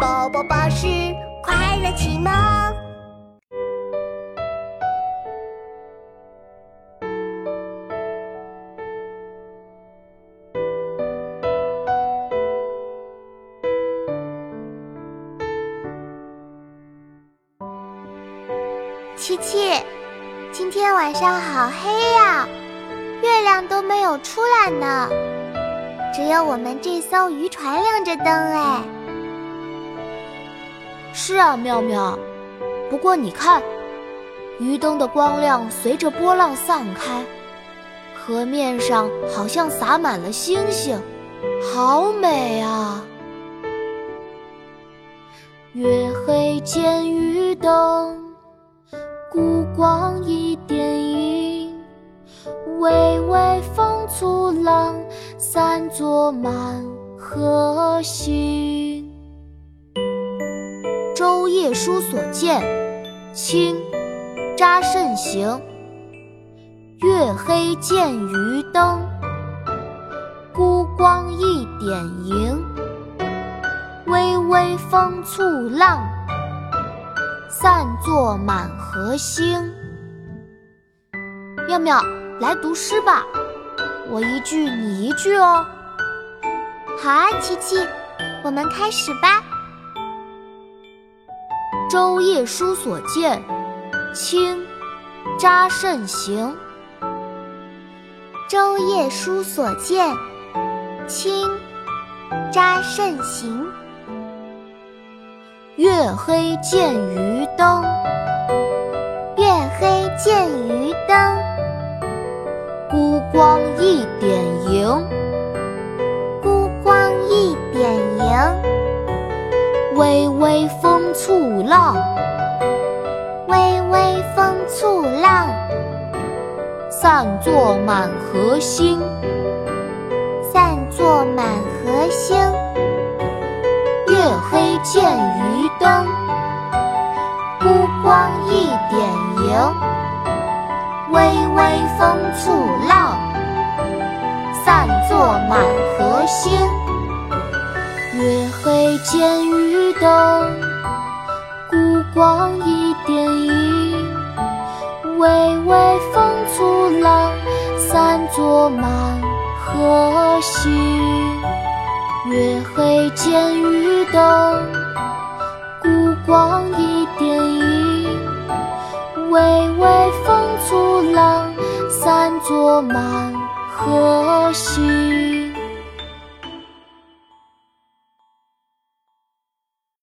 宝宝巴士快乐启蒙。琪琪，今天晚上好黑呀，月亮都没有出来呢，只有我们这艘渔船亮着灯哎。是啊，妙妙。不过你看，鱼灯的光亮随着波浪散开，河面上好像洒满了星星，好美啊！月黑见鱼灯，孤光一点影。微微风簇浪，散作满河星。舟夜书所见，清·查慎行。月黑见渔灯，孤光一点萤。微微风簇浪，散作满河星。妙妙，来读诗吧，我一句你一句哦。好啊，琪琪，我们开始吧。舟夜书所见，清·查慎行。舟夜书所见，清·查慎行。月黑见渔灯，月黑见渔灯，孤光一点萤，孤光一点萤。微微风簇浪，微微风簇浪，散作满河星，散作满河星。月黑见渔灯，孤光一点萤。微微风簇浪，散作满河星。月黑见渔灯，孤光一点萤。微微风簇浪，散作满河星。月黑见渔灯，孤光一点萤。微微风簇浪，散作满河星。